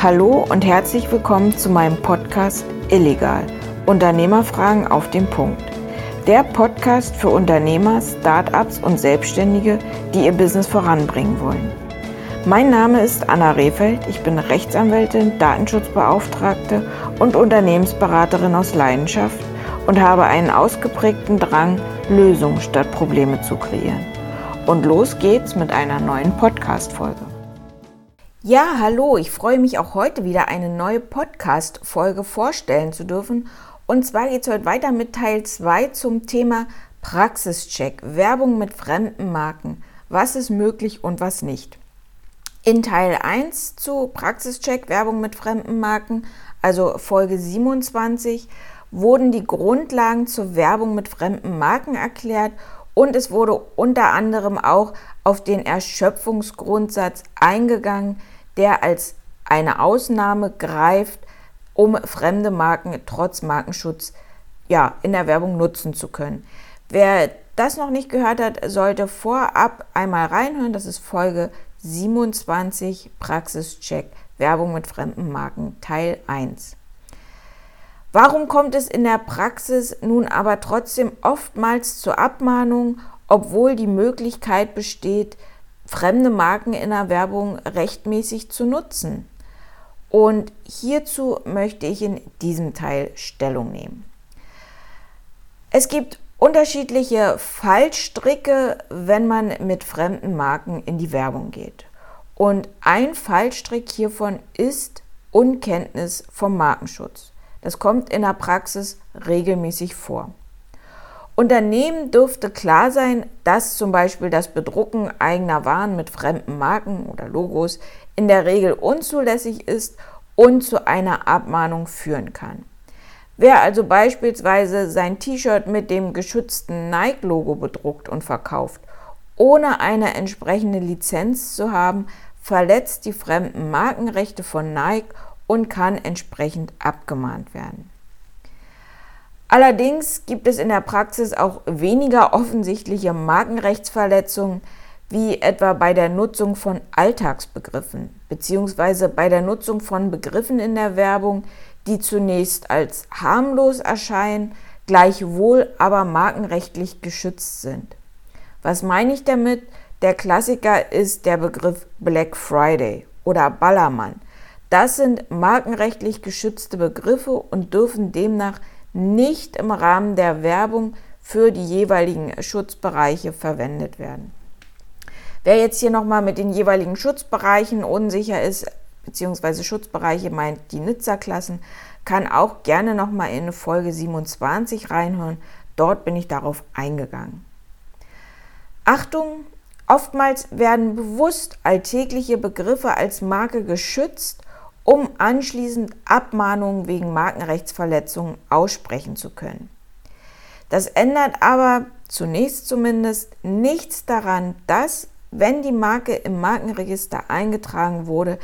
Hallo und herzlich willkommen zu meinem Podcast Illegal. Unternehmerfragen auf den Punkt. Der Podcast für Unternehmer, Startups und Selbstständige, die ihr Business voranbringen wollen. Mein Name ist Anna Rehfeld. Ich bin Rechtsanwältin, Datenschutzbeauftragte und Unternehmensberaterin aus Leidenschaft und habe einen ausgeprägten Drang, Lösungen statt Probleme zu kreieren. Und los geht's mit einer neuen Podcast-Folge. Ja, hallo, ich freue mich auch heute wieder eine neue Podcast-Folge vorstellen zu dürfen. Und zwar geht es heute weiter mit Teil 2 zum Thema Praxischeck, Werbung mit fremden Marken. Was ist möglich und was nicht? In Teil 1 zu Praxischeck, Werbung mit fremden Marken, also Folge 27, wurden die Grundlagen zur Werbung mit fremden Marken erklärt und es wurde unter anderem auch auf den Erschöpfungsgrundsatz eingegangen, der als eine Ausnahme greift, um fremde Marken trotz Markenschutz ja, in der Werbung nutzen zu können. Wer das noch nicht gehört hat, sollte vorab einmal reinhören. Das ist Folge 27 Praxischeck Werbung mit fremden Marken Teil 1. Warum kommt es in der Praxis nun aber trotzdem oftmals zur Abmahnung, obwohl die Möglichkeit besteht, fremde Marken in der Werbung rechtmäßig zu nutzen? Und hierzu möchte ich in diesem Teil Stellung nehmen. Es gibt unterschiedliche Fallstricke, wenn man mit fremden Marken in die Werbung geht. Und ein Fallstrick hiervon ist Unkenntnis vom Markenschutz. Das kommt in der Praxis regelmäßig vor. Unternehmen dürfte klar sein, dass zum Beispiel das Bedrucken eigener Waren mit fremden Marken oder Logos in der Regel unzulässig ist und zu einer Abmahnung führen kann. Wer also beispielsweise sein T-Shirt mit dem geschützten Nike-Logo bedruckt und verkauft, ohne eine entsprechende Lizenz zu haben, verletzt die fremden Markenrechte von Nike und kann entsprechend abgemahnt werden. Allerdings gibt es in der Praxis auch weniger offensichtliche Markenrechtsverletzungen, wie etwa bei der Nutzung von Alltagsbegriffen bzw. bei der Nutzung von Begriffen in der Werbung, die zunächst als harmlos erscheinen, gleichwohl aber markenrechtlich geschützt sind. Was meine ich damit? Der Klassiker ist der Begriff Black Friday oder Ballermann, das sind markenrechtlich geschützte Begriffe und dürfen demnach nicht im Rahmen der Werbung für die jeweiligen Schutzbereiche verwendet werden. Wer jetzt hier nochmal mit den jeweiligen Schutzbereichen unsicher ist, beziehungsweise Schutzbereiche meint die Nizza-Klassen, kann auch gerne nochmal in Folge 27 reinhören. Dort bin ich darauf eingegangen. Achtung, oftmals werden bewusst alltägliche Begriffe als Marke geschützt um anschließend Abmahnungen wegen Markenrechtsverletzungen aussprechen zu können. Das ändert aber zunächst zumindest nichts daran, dass, wenn die Marke im Markenregister eingetragen wurde,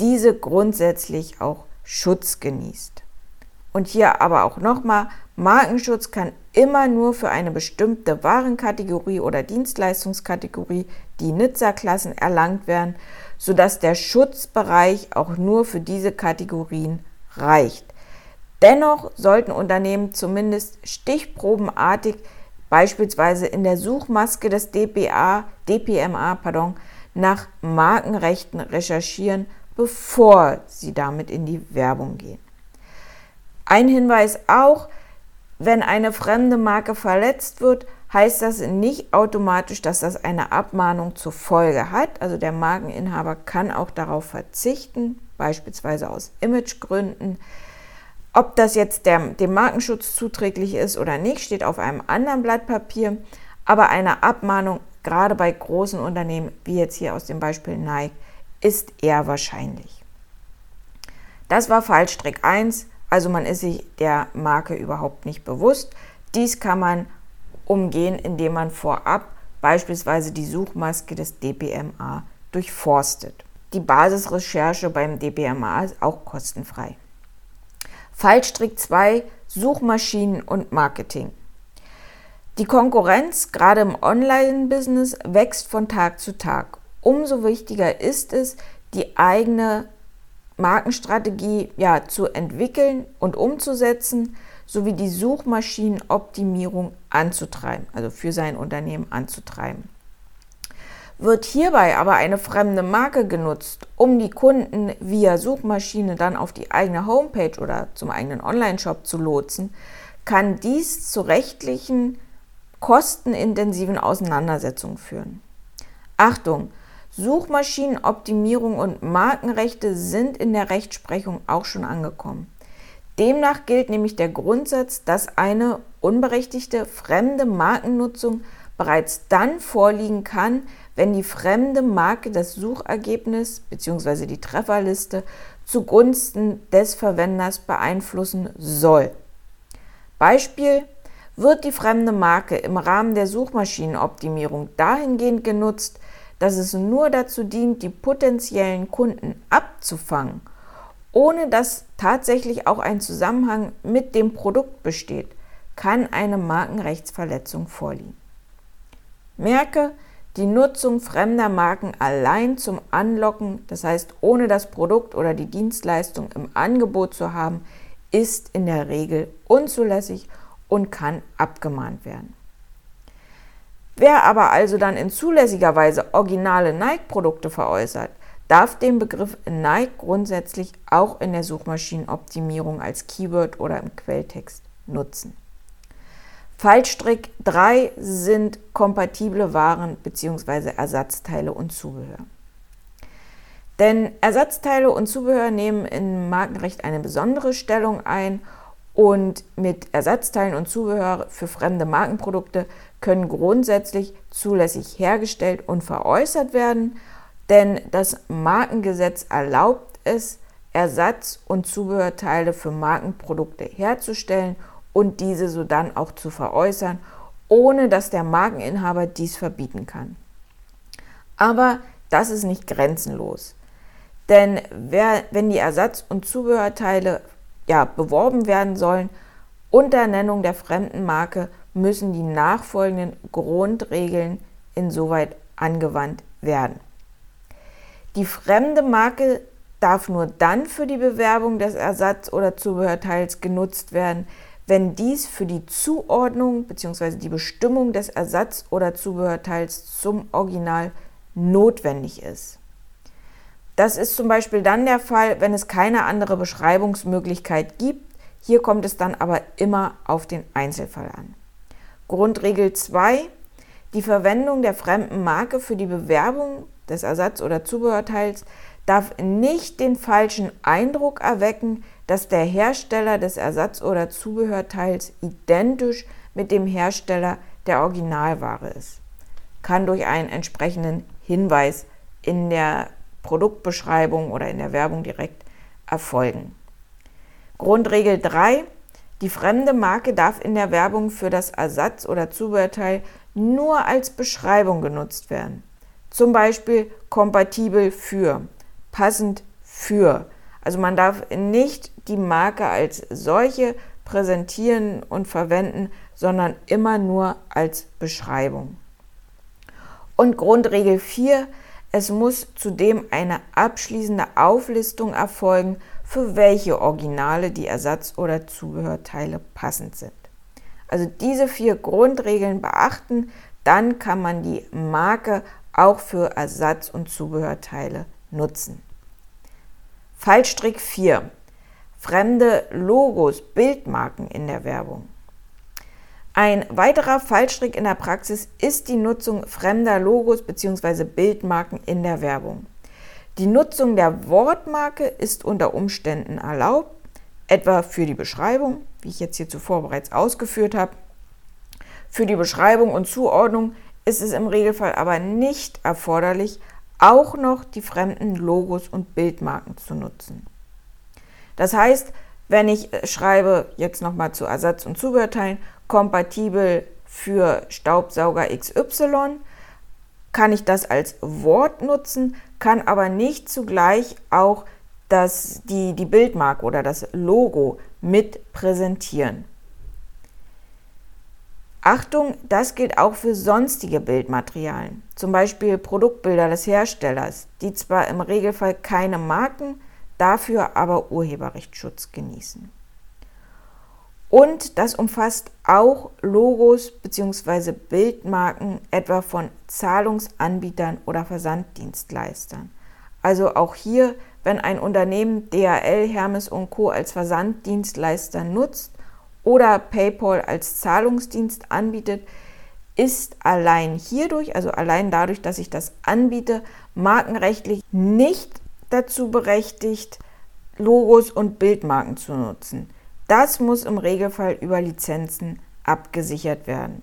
diese grundsätzlich auch Schutz genießt. Und hier aber auch nochmal, Markenschutz kann immer nur für eine bestimmte Warenkategorie oder Dienstleistungskategorie, die Nizza-Klassen, erlangt werden sodass der Schutzbereich auch nur für diese Kategorien reicht. Dennoch sollten Unternehmen zumindest stichprobenartig beispielsweise in der Suchmaske des DPA, DPMA pardon, nach Markenrechten recherchieren, bevor sie damit in die Werbung gehen. Ein Hinweis auch, wenn eine fremde Marke verletzt wird, heißt das nicht automatisch, dass das eine Abmahnung zur Folge hat. Also der Markeninhaber kann auch darauf verzichten, beispielsweise aus Imagegründen. Ob das jetzt der, dem Markenschutz zuträglich ist oder nicht, steht auf einem anderen Blatt Papier. Aber eine Abmahnung, gerade bei großen Unternehmen, wie jetzt hier aus dem Beispiel Nike, ist eher wahrscheinlich. Das war Fallstrick 1, also man ist sich der Marke überhaupt nicht bewusst. Dies kann man umgehen, indem man vorab beispielsweise die Suchmaske des DPMA durchforstet. Die Basisrecherche beim DPMA ist auch kostenfrei. Fallstrick 2 Suchmaschinen und Marketing. Die Konkurrenz, gerade im Online-Business, wächst von Tag zu Tag. Umso wichtiger ist es, die eigene Markenstrategie ja, zu entwickeln und umzusetzen, sowie die Suchmaschinenoptimierung anzutreiben, also für sein Unternehmen anzutreiben. Wird hierbei aber eine fremde Marke genutzt, um die Kunden via Suchmaschine dann auf die eigene Homepage oder zum eigenen Online-Shop zu lotsen, kann dies zu rechtlichen, kostenintensiven Auseinandersetzungen führen. Achtung, Suchmaschinenoptimierung und Markenrechte sind in der Rechtsprechung auch schon angekommen. Demnach gilt nämlich der Grundsatz, dass eine unberechtigte fremde Markennutzung bereits dann vorliegen kann, wenn die fremde Marke das Suchergebnis bzw. die Trefferliste zugunsten des Verwenders beeinflussen soll. Beispiel wird die fremde Marke im Rahmen der Suchmaschinenoptimierung dahingehend genutzt, dass es nur dazu dient, die potenziellen Kunden abzufangen, ohne dass tatsächlich auch ein Zusammenhang mit dem Produkt besteht, kann eine Markenrechtsverletzung vorliegen. Merke, die Nutzung fremder Marken allein zum Anlocken, das heißt ohne das Produkt oder die Dienstleistung im Angebot zu haben, ist in der Regel unzulässig und kann abgemahnt werden. Wer aber also dann in zulässiger Weise originale Nike-Produkte veräußert, darf den Begriff Nike grundsätzlich auch in der Suchmaschinenoptimierung als Keyword oder im Quelltext nutzen. Fallstrick 3 sind kompatible Waren bzw. Ersatzteile und Zubehör. Denn Ersatzteile und Zubehör nehmen im Markenrecht eine besondere Stellung ein und mit Ersatzteilen und Zubehör für fremde Markenprodukte können grundsätzlich zulässig hergestellt und veräußert werden, denn das Markengesetz erlaubt es, Ersatz- und Zubehörteile für Markenprodukte herzustellen und diese sodann auch zu veräußern, ohne dass der Markeninhaber dies verbieten kann. Aber das ist nicht grenzenlos. Denn wer, wenn die Ersatz- und Zubehörteile ja, beworben werden sollen, unter Nennung der fremden Marke müssen die nachfolgenden Grundregeln insoweit angewandt werden. Die fremde Marke darf nur dann für die Bewerbung des Ersatz- oder Zubehörteils genutzt werden, wenn dies für die Zuordnung bzw. die Bestimmung des Ersatz- oder Zubehörteils zum Original notwendig ist. Das ist zum Beispiel dann der Fall, wenn es keine andere Beschreibungsmöglichkeit gibt. Hier kommt es dann aber immer auf den Einzelfall an. Grundregel 2. Die Verwendung der fremden Marke für die Bewerbung des Ersatz- oder Zubehörteils darf nicht den falschen Eindruck erwecken, dass der Hersteller des Ersatz- oder Zubehörteils identisch mit dem Hersteller der Originalware ist. Kann durch einen entsprechenden Hinweis in der Produktbeschreibung oder in der Werbung direkt erfolgen. Grundregel 3. Die fremde Marke darf in der Werbung für das Ersatz- oder Zubehörteil nur als Beschreibung genutzt werden. Zum Beispiel kompatibel für, passend für. Also man darf nicht die Marke als solche präsentieren und verwenden, sondern immer nur als Beschreibung. Und Grundregel 4, es muss zudem eine abschließende Auflistung erfolgen, für welche Originale die Ersatz- oder Zubehörteile passend sind. Also diese vier Grundregeln beachten, dann kann man die Marke auch für Ersatz- und Zubehörteile nutzen. Fallstrick 4. Fremde Logos, Bildmarken in der Werbung. Ein weiterer Fallstrick in der Praxis ist die Nutzung fremder Logos bzw. Bildmarken in der Werbung. Die Nutzung der Wortmarke ist unter Umständen erlaubt, etwa für die Beschreibung, wie ich jetzt hier zuvor bereits ausgeführt habe. Für die Beschreibung und Zuordnung ist es im Regelfall aber nicht erforderlich, auch noch die fremden Logos und Bildmarken zu nutzen. Das heißt, wenn ich schreibe, jetzt nochmal zu Ersatz- und Zubehörteilen, kompatibel für Staubsauger XY, kann ich das als Wort nutzen, kann aber nicht zugleich auch das, die, die Bildmarke oder das Logo mit präsentieren. Achtung, das gilt auch für sonstige Bildmaterialien, zum Beispiel Produktbilder des Herstellers, die zwar im Regelfall keine Marken, dafür aber Urheberrechtsschutz genießen. Und das umfasst auch Logos bzw. Bildmarken etwa von Zahlungsanbietern oder Versanddienstleistern. Also auch hier, wenn ein Unternehmen DHL, Hermes und Co. als Versanddienstleister nutzt oder PayPal als Zahlungsdienst anbietet, ist allein hierdurch, also allein dadurch, dass ich das anbiete, markenrechtlich nicht dazu berechtigt, Logos und Bildmarken zu nutzen. Das muss im Regelfall über Lizenzen abgesichert werden.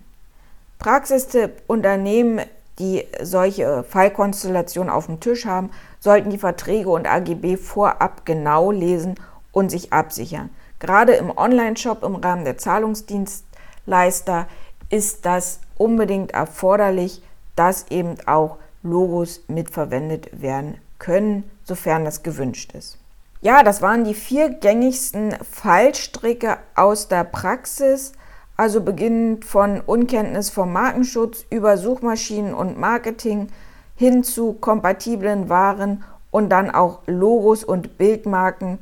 Praxistipp: Unternehmen, die solche Fallkonstellationen auf dem Tisch haben, sollten die Verträge und AGB vorab genau lesen und sich absichern. Gerade im Online-Shop im Rahmen der Zahlungsdienstleister ist das unbedingt erforderlich, dass eben auch Logos mitverwendet werden können, sofern das gewünscht ist. Ja, das waren die vier gängigsten Fallstricke aus der Praxis, also beginnend von Unkenntnis vom Markenschutz über Suchmaschinen und Marketing hin zu kompatiblen Waren und dann auch Logos und Bildmarken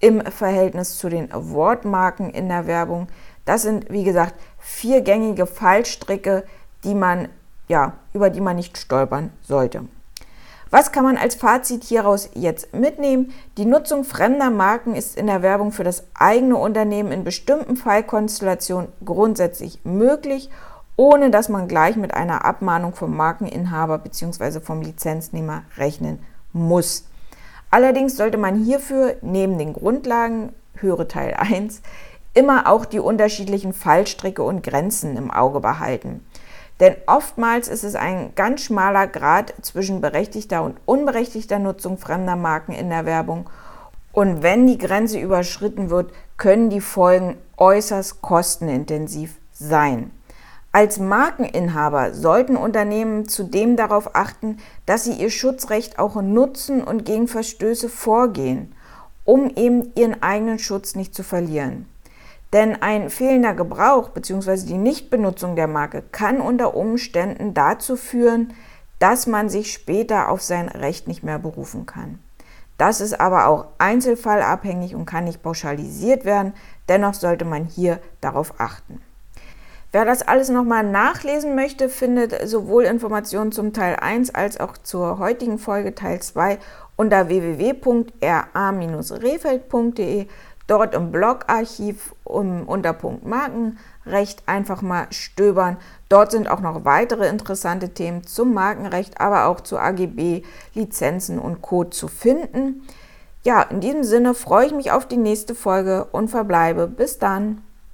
im Verhältnis zu den Wortmarken in der Werbung. Das sind, wie gesagt, vier gängige Fallstricke, die man, ja, über die man nicht stolpern sollte. Was kann man als Fazit hieraus jetzt mitnehmen? Die Nutzung fremder Marken ist in der Werbung für das eigene Unternehmen in bestimmten Fallkonstellationen grundsätzlich möglich, ohne dass man gleich mit einer Abmahnung vom Markeninhaber bzw. vom Lizenznehmer rechnen muss. Allerdings sollte man hierfür neben den Grundlagen, höre Teil 1, immer auch die unterschiedlichen Fallstricke und Grenzen im Auge behalten. Denn oftmals ist es ein ganz schmaler Grad zwischen berechtigter und unberechtigter Nutzung fremder Marken in der Werbung. Und wenn die Grenze überschritten wird, können die Folgen äußerst kostenintensiv sein. Als Markeninhaber sollten Unternehmen zudem darauf achten, dass sie ihr Schutzrecht auch nutzen und gegen Verstöße vorgehen, um eben ihren eigenen Schutz nicht zu verlieren. Denn ein fehlender Gebrauch bzw. die Nichtbenutzung der Marke kann unter Umständen dazu führen, dass man sich später auf sein Recht nicht mehr berufen kann. Das ist aber auch einzelfallabhängig und kann nicht pauschalisiert werden. Dennoch sollte man hier darauf achten. Wer das alles nochmal nachlesen möchte, findet sowohl Informationen zum Teil 1 als auch zur heutigen Folge Teil 2 unter www.ra-refeld.de dort im Blogarchiv um, unter Punkt Markenrecht einfach mal stöbern. Dort sind auch noch weitere interessante Themen zum Markenrecht, aber auch zu AGB, Lizenzen und Co. zu finden. Ja, in diesem Sinne freue ich mich auf die nächste Folge und verbleibe. Bis dann.